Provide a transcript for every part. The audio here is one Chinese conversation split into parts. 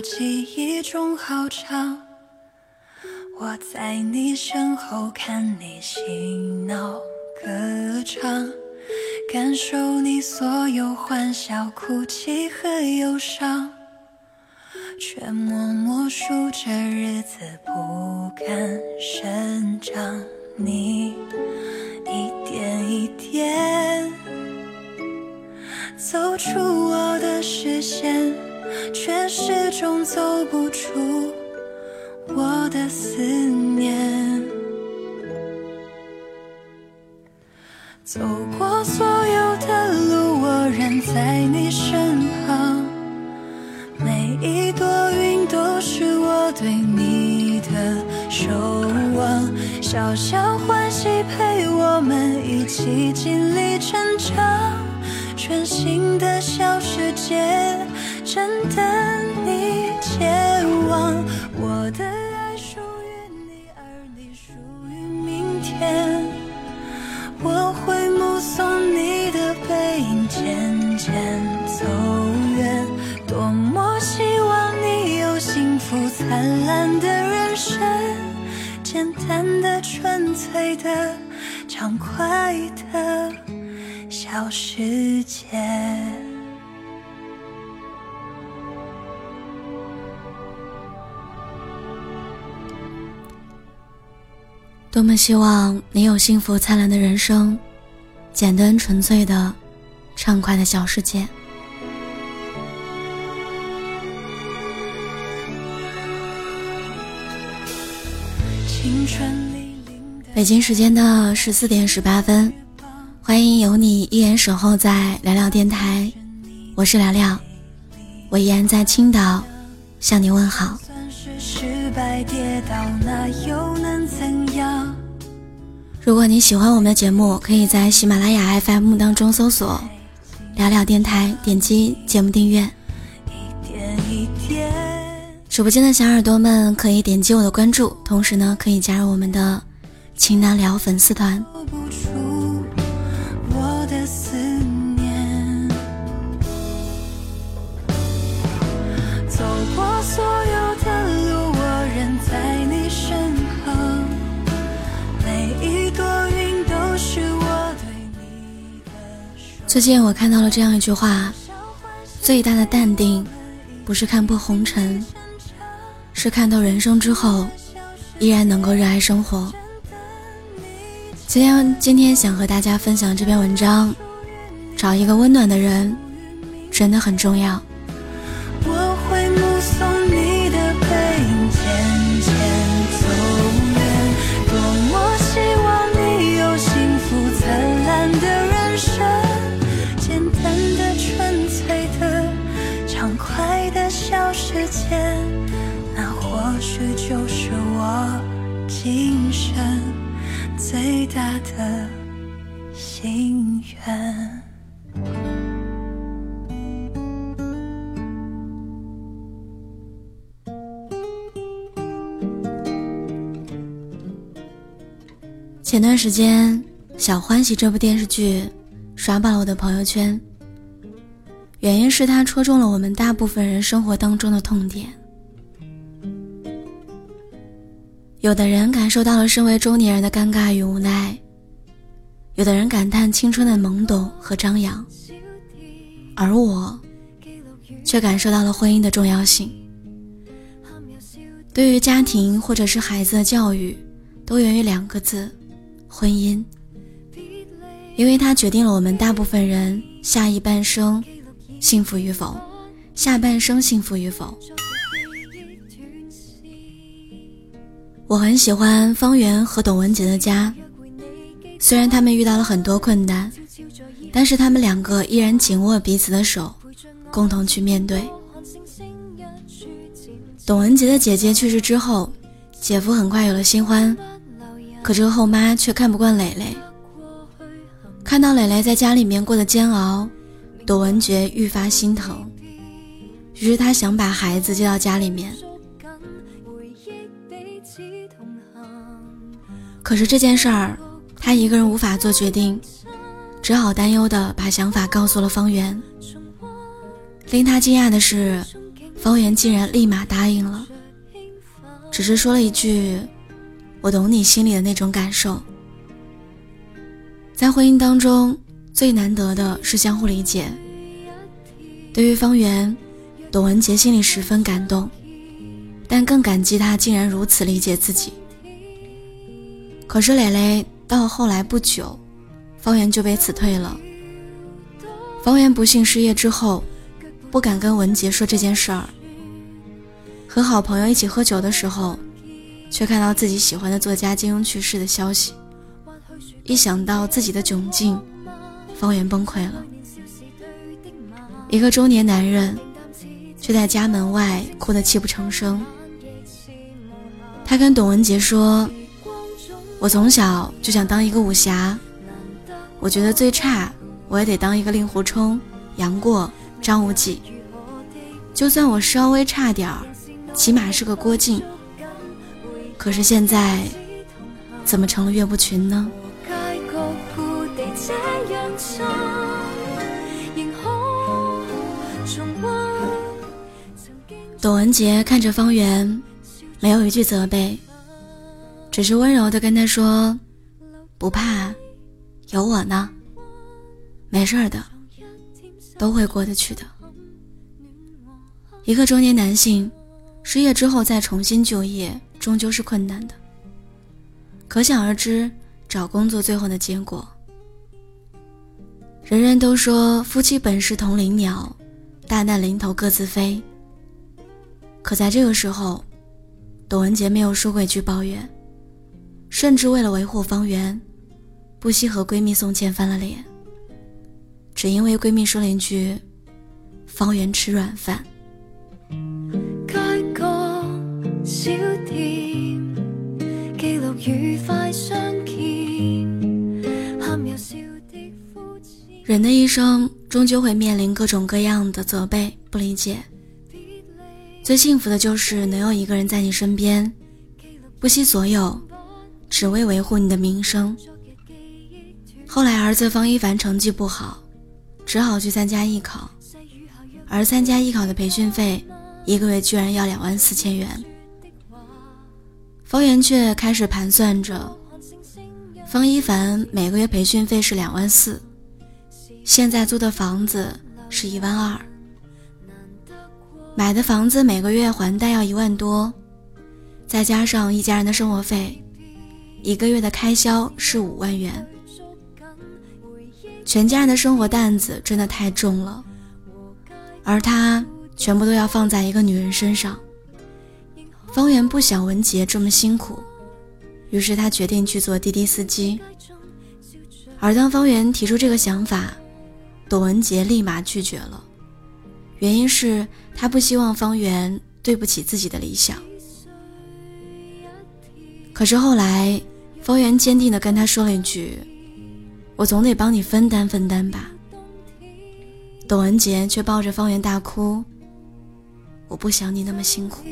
记忆中好长。我在你身后看你嬉闹歌唱，感受你所有欢笑、哭泣和忧伤，却默默数着日子不敢生长。你一点一点走出我的视线，却始终走不出我的思念。走过所有的路，我仍在你身旁。每一朵云都是我对你的守望，小小欢喜陪我们一起经历成长。全新的小世界正等你前往。我的爱属于你，而你属于明天。我会目送你的背影渐渐走远，多么希望你有幸福灿烂的人生，简单的、纯粹的、畅快的小世界。多么希望你有幸福灿烂的人生，简单纯粹的、畅快的小世界。北京时间的十四点十八分，欢迎有你依然守候在聊聊电台，我是聊聊，我依然在青岛向你问好。算是失败跌倒，那又能怎样？如果你喜欢我们的节目，可以在喜马拉雅 FM 当中搜索“聊聊电台”，点击节目订阅。一点一点。直播间的小耳朵们可以点击我的关注，同时呢，可以加入我们的情难聊粉丝团。最近我看到了这样一句话：最大的淡定，不是看破红尘，是看透人生之后，依然能够热爱生活。今天今天想和大家分享这篇文章，找一个温暖的人，真的很重要。的心愿。前段时间，《小欢喜》这部电视剧刷爆了我的朋友圈，原因是它戳中了我们大部分人生活当中的痛点。有的人感受到了身为中年人的尴尬与无奈，有的人感叹青春的懵懂和张扬，而我却感受到了婚姻的重要性。对于家庭或者是孩子的教育，都源于两个字：婚姻。因为它决定了我们大部分人下一半生幸福与否，下半生幸福与否。我很喜欢方圆和董文杰的家，虽然他们遇到了很多困难，但是他们两个依然紧握彼此的手，共同去面对。董文杰的姐姐去世之后，姐夫很快有了新欢，可这个后妈却看不惯蕾蕾。看到蕾蕾在家里面过得煎熬，董文杰愈发心疼，于是他想把孩子接到家里面。可是这件事儿，他一个人无法做决定，只好担忧的把想法告诉了方圆。令他惊讶的是，方圆竟然立马答应了，只是说了一句：“我懂你心里的那种感受。”在婚姻当中，最难得的是相互理解。对于方圆，董文杰心里十分感动，但更感激他竟然如此理解自己。可是蕾蕾到后来不久，方圆就被辞退了。方圆不幸失业之后，不敢跟文杰说这件事儿。和好朋友一起喝酒的时候，却看到自己喜欢的作家金庸去世的消息。一想到自己的窘境，方圆崩溃了。一个中年男人，却在家门外哭得泣不成声。他跟董文杰说：“我从小就想当一个武侠，我觉得最差我也得当一个令狐冲、杨过、张无忌。就算我稍微差点儿。”起码是个郭靖，可是现在怎么成了岳不群呢？董文杰看着方圆，没有一句责备，只是温柔的跟他说：“不怕，有我呢，没事的，都会过得去的。”一个中年男性。失业之后再重新就业，终究是困难的。可想而知，找工作最后的结果。人人都说夫妻本是同林鸟，大难临头各自飞。可在这个时候，董文杰没有说过一句抱怨，甚至为了维护方圆，不惜和闺蜜宋茜翻了脸，只因为闺蜜说了一句：“方圆吃软饭。”人的一生终究会面临各种各样的责备、不理解。最幸福的就是能有一个人在你身边，不惜所有，只为维护你的名声。后来儿子方一凡成绩不好，只好去参加艺考，而参加艺考的培训费，一个月居然要两万四千元。方圆却开始盘算着，方一凡每个月培训费是两万四。现在租的房子是一万二，买的房子每个月还贷要一万多，再加上一家人的生活费，一个月的开销是五万元。全家人的生活担子真的太重了，而他全部都要放在一个女人身上。方圆不想文杰这么辛苦，于是他决定去做滴滴司机。而当方圆提出这个想法，董文杰立马拒绝了，原因是他不希望方圆对不起自己的理想。可是后来，方圆坚定地跟他说了一句：“我总得帮你分担分担吧。”董文杰却抱着方圆大哭：“我不想你那么辛苦。”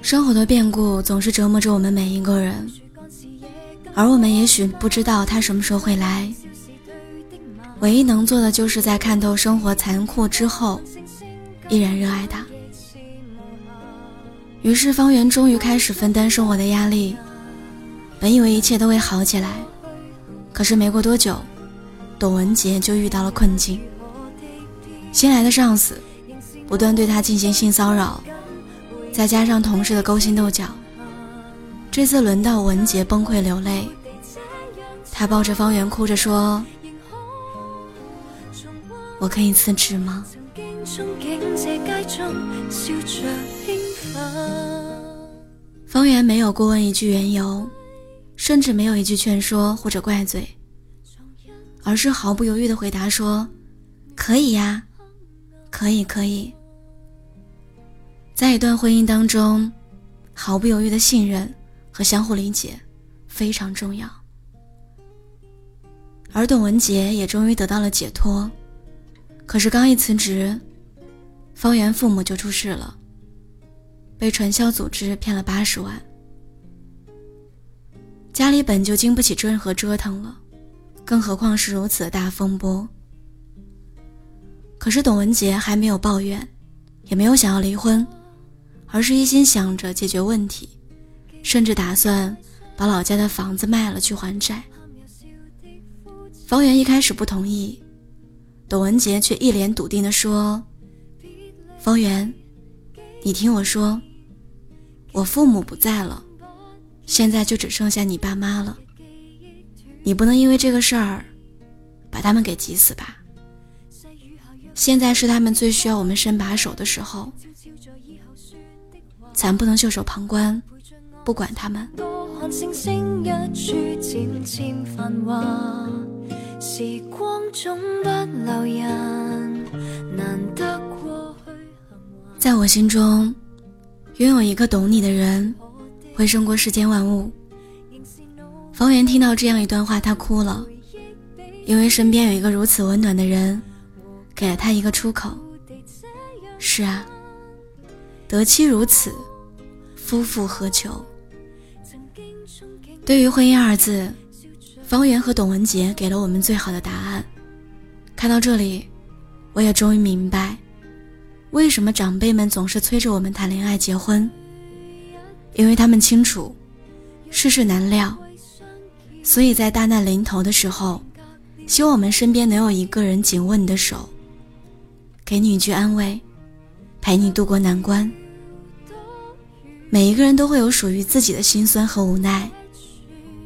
生活的变故总是折磨着我们每一个人，而我们也许不知道他什么时候会来。唯一能做的，就是在看透生活残酷之后，依然热爱他。于是，方圆终于开始分担生活的压力。本以为一切都会好起来，可是没过多久，董文杰就遇到了困境。新来的上司不断对他进行性骚扰。再加上同事的勾心斗角，这次轮到文杰崩溃流泪。他抱着方圆哭着说：“我可以辞职吗？”方圆没有过问一句缘由，甚至没有一句劝说或者怪罪，而是毫不犹豫地回答说：“可以呀，可以，可以。”在一段婚姻当中，毫不犹豫的信任和相互理解非常重要。而董文杰也终于得到了解脱，可是刚一辞职，方圆父母就出事了，被传销组织骗了八十万。家里本就经不起任何折腾了，更何况是如此的大风波。可是董文杰还没有抱怨，也没有想要离婚，而是一心想着解决问题，甚至打算把老家的房子卖了去还债。方圆一开始不同意，董文杰却一脸笃定地说：“方圆，你听我说，我父母不在了，现在就只剩下你爸妈了。你不能因为这个事儿，把他们给急死吧。”现在是他们最需要我们伸把手的时候，咱不能袖手旁观，不管他们。时光总不留人在我心中，拥有一个懂你的人，会胜过世间万物。方圆听到这样一段话，他哭了，因为身边有一个如此温暖的人。给了他一个出口。是啊，得妻如此，夫复何求？对于婚姻二字，方圆和董文杰给了我们最好的答案。看到这里，我也终于明白，为什么长辈们总是催着我们谈恋爱、结婚。因为他们清楚，世事难料，所以在大难临头的时候，希望我们身边能有一个人紧握你的手。给你一句安慰，陪你度过难关。每一个人都会有属于自己的心酸和无奈，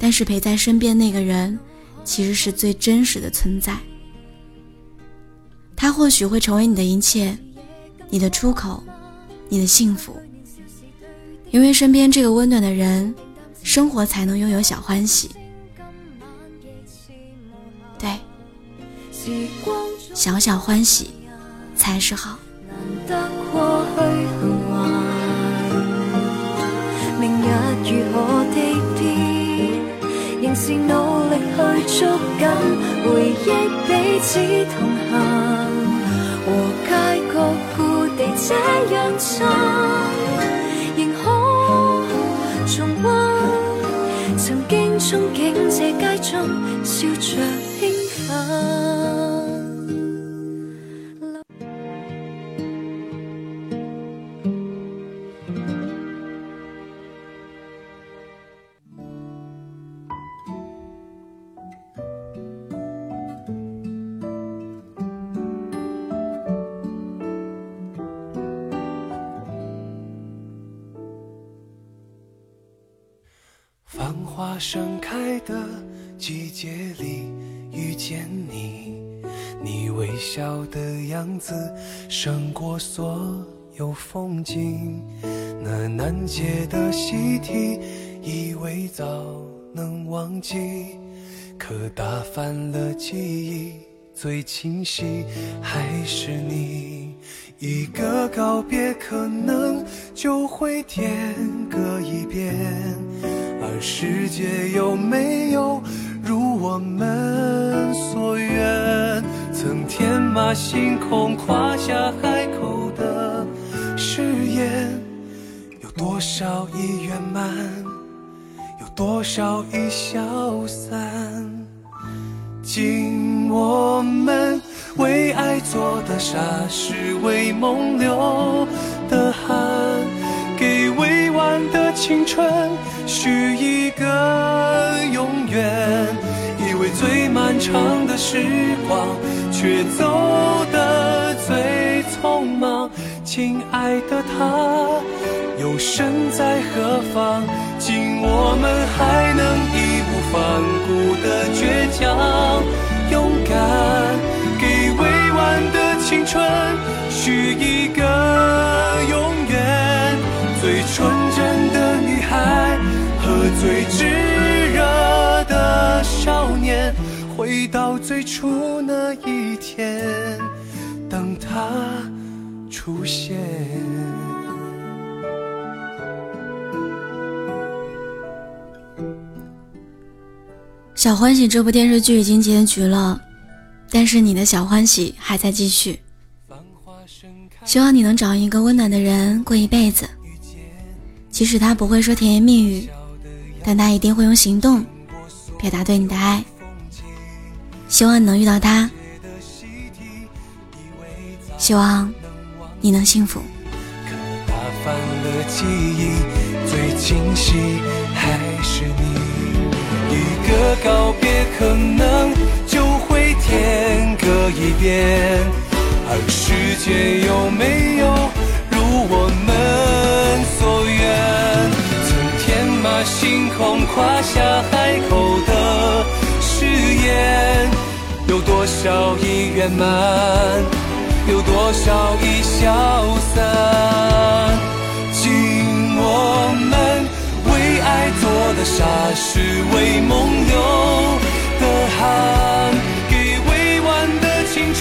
但是陪在身边那个人，其实是最真实的存在。他或许会成为你的一切，你的出口，你的幸福。因为身边这个温暖的人，生活才能拥有小欢喜。对，小小欢喜。才是好。明日如何，努力去捉紧回忆彼此同行，和街角故地这样亲，仍可重温曾经憧憬这街中笑着兴奋。盛开的季节里遇见你，你微笑的样子胜过所有风景。那难解的习题，以为早能忘记，可打翻了记忆，最清晰还是你。一个告别，可能就会天各一边。世界有没有如我们所愿？曾天马行空跨下海口的誓言，有多少已圆满？有多少已消散？今我们为爱做的傻事，为梦流的汗，给未完的青春。许一个永远，以为最漫长的时光，却走得最匆忙。亲爱的他，又身在何方？今我们还能义无反顾的倔强、勇敢，给未完的青春许一个最炙热的少年，回到最初那一天，等他出现。小欢喜这部电视剧已经结局了，但是你的小欢喜还在继续。希望你能找一个温暖的人过一辈子，即使他不会说甜言蜜语。但他一定会用行动表达对你的爱。希望你能遇到他，希望你能幸福。打翻了记忆，最清晰还是你。一个告别，可能就会天各一边，而世界有没有空，跨下海口的誓言，有多少已圆满？有多少已消散？敬我们为爱做的傻事，为梦流的汗，给未完的青春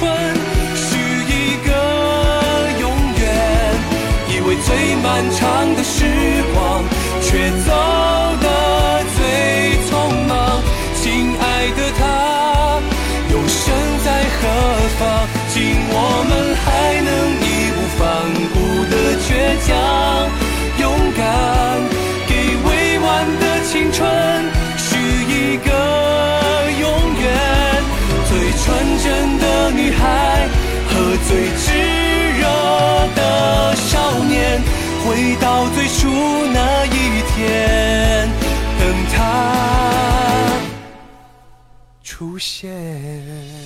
许一个永远。以为最漫长他出现。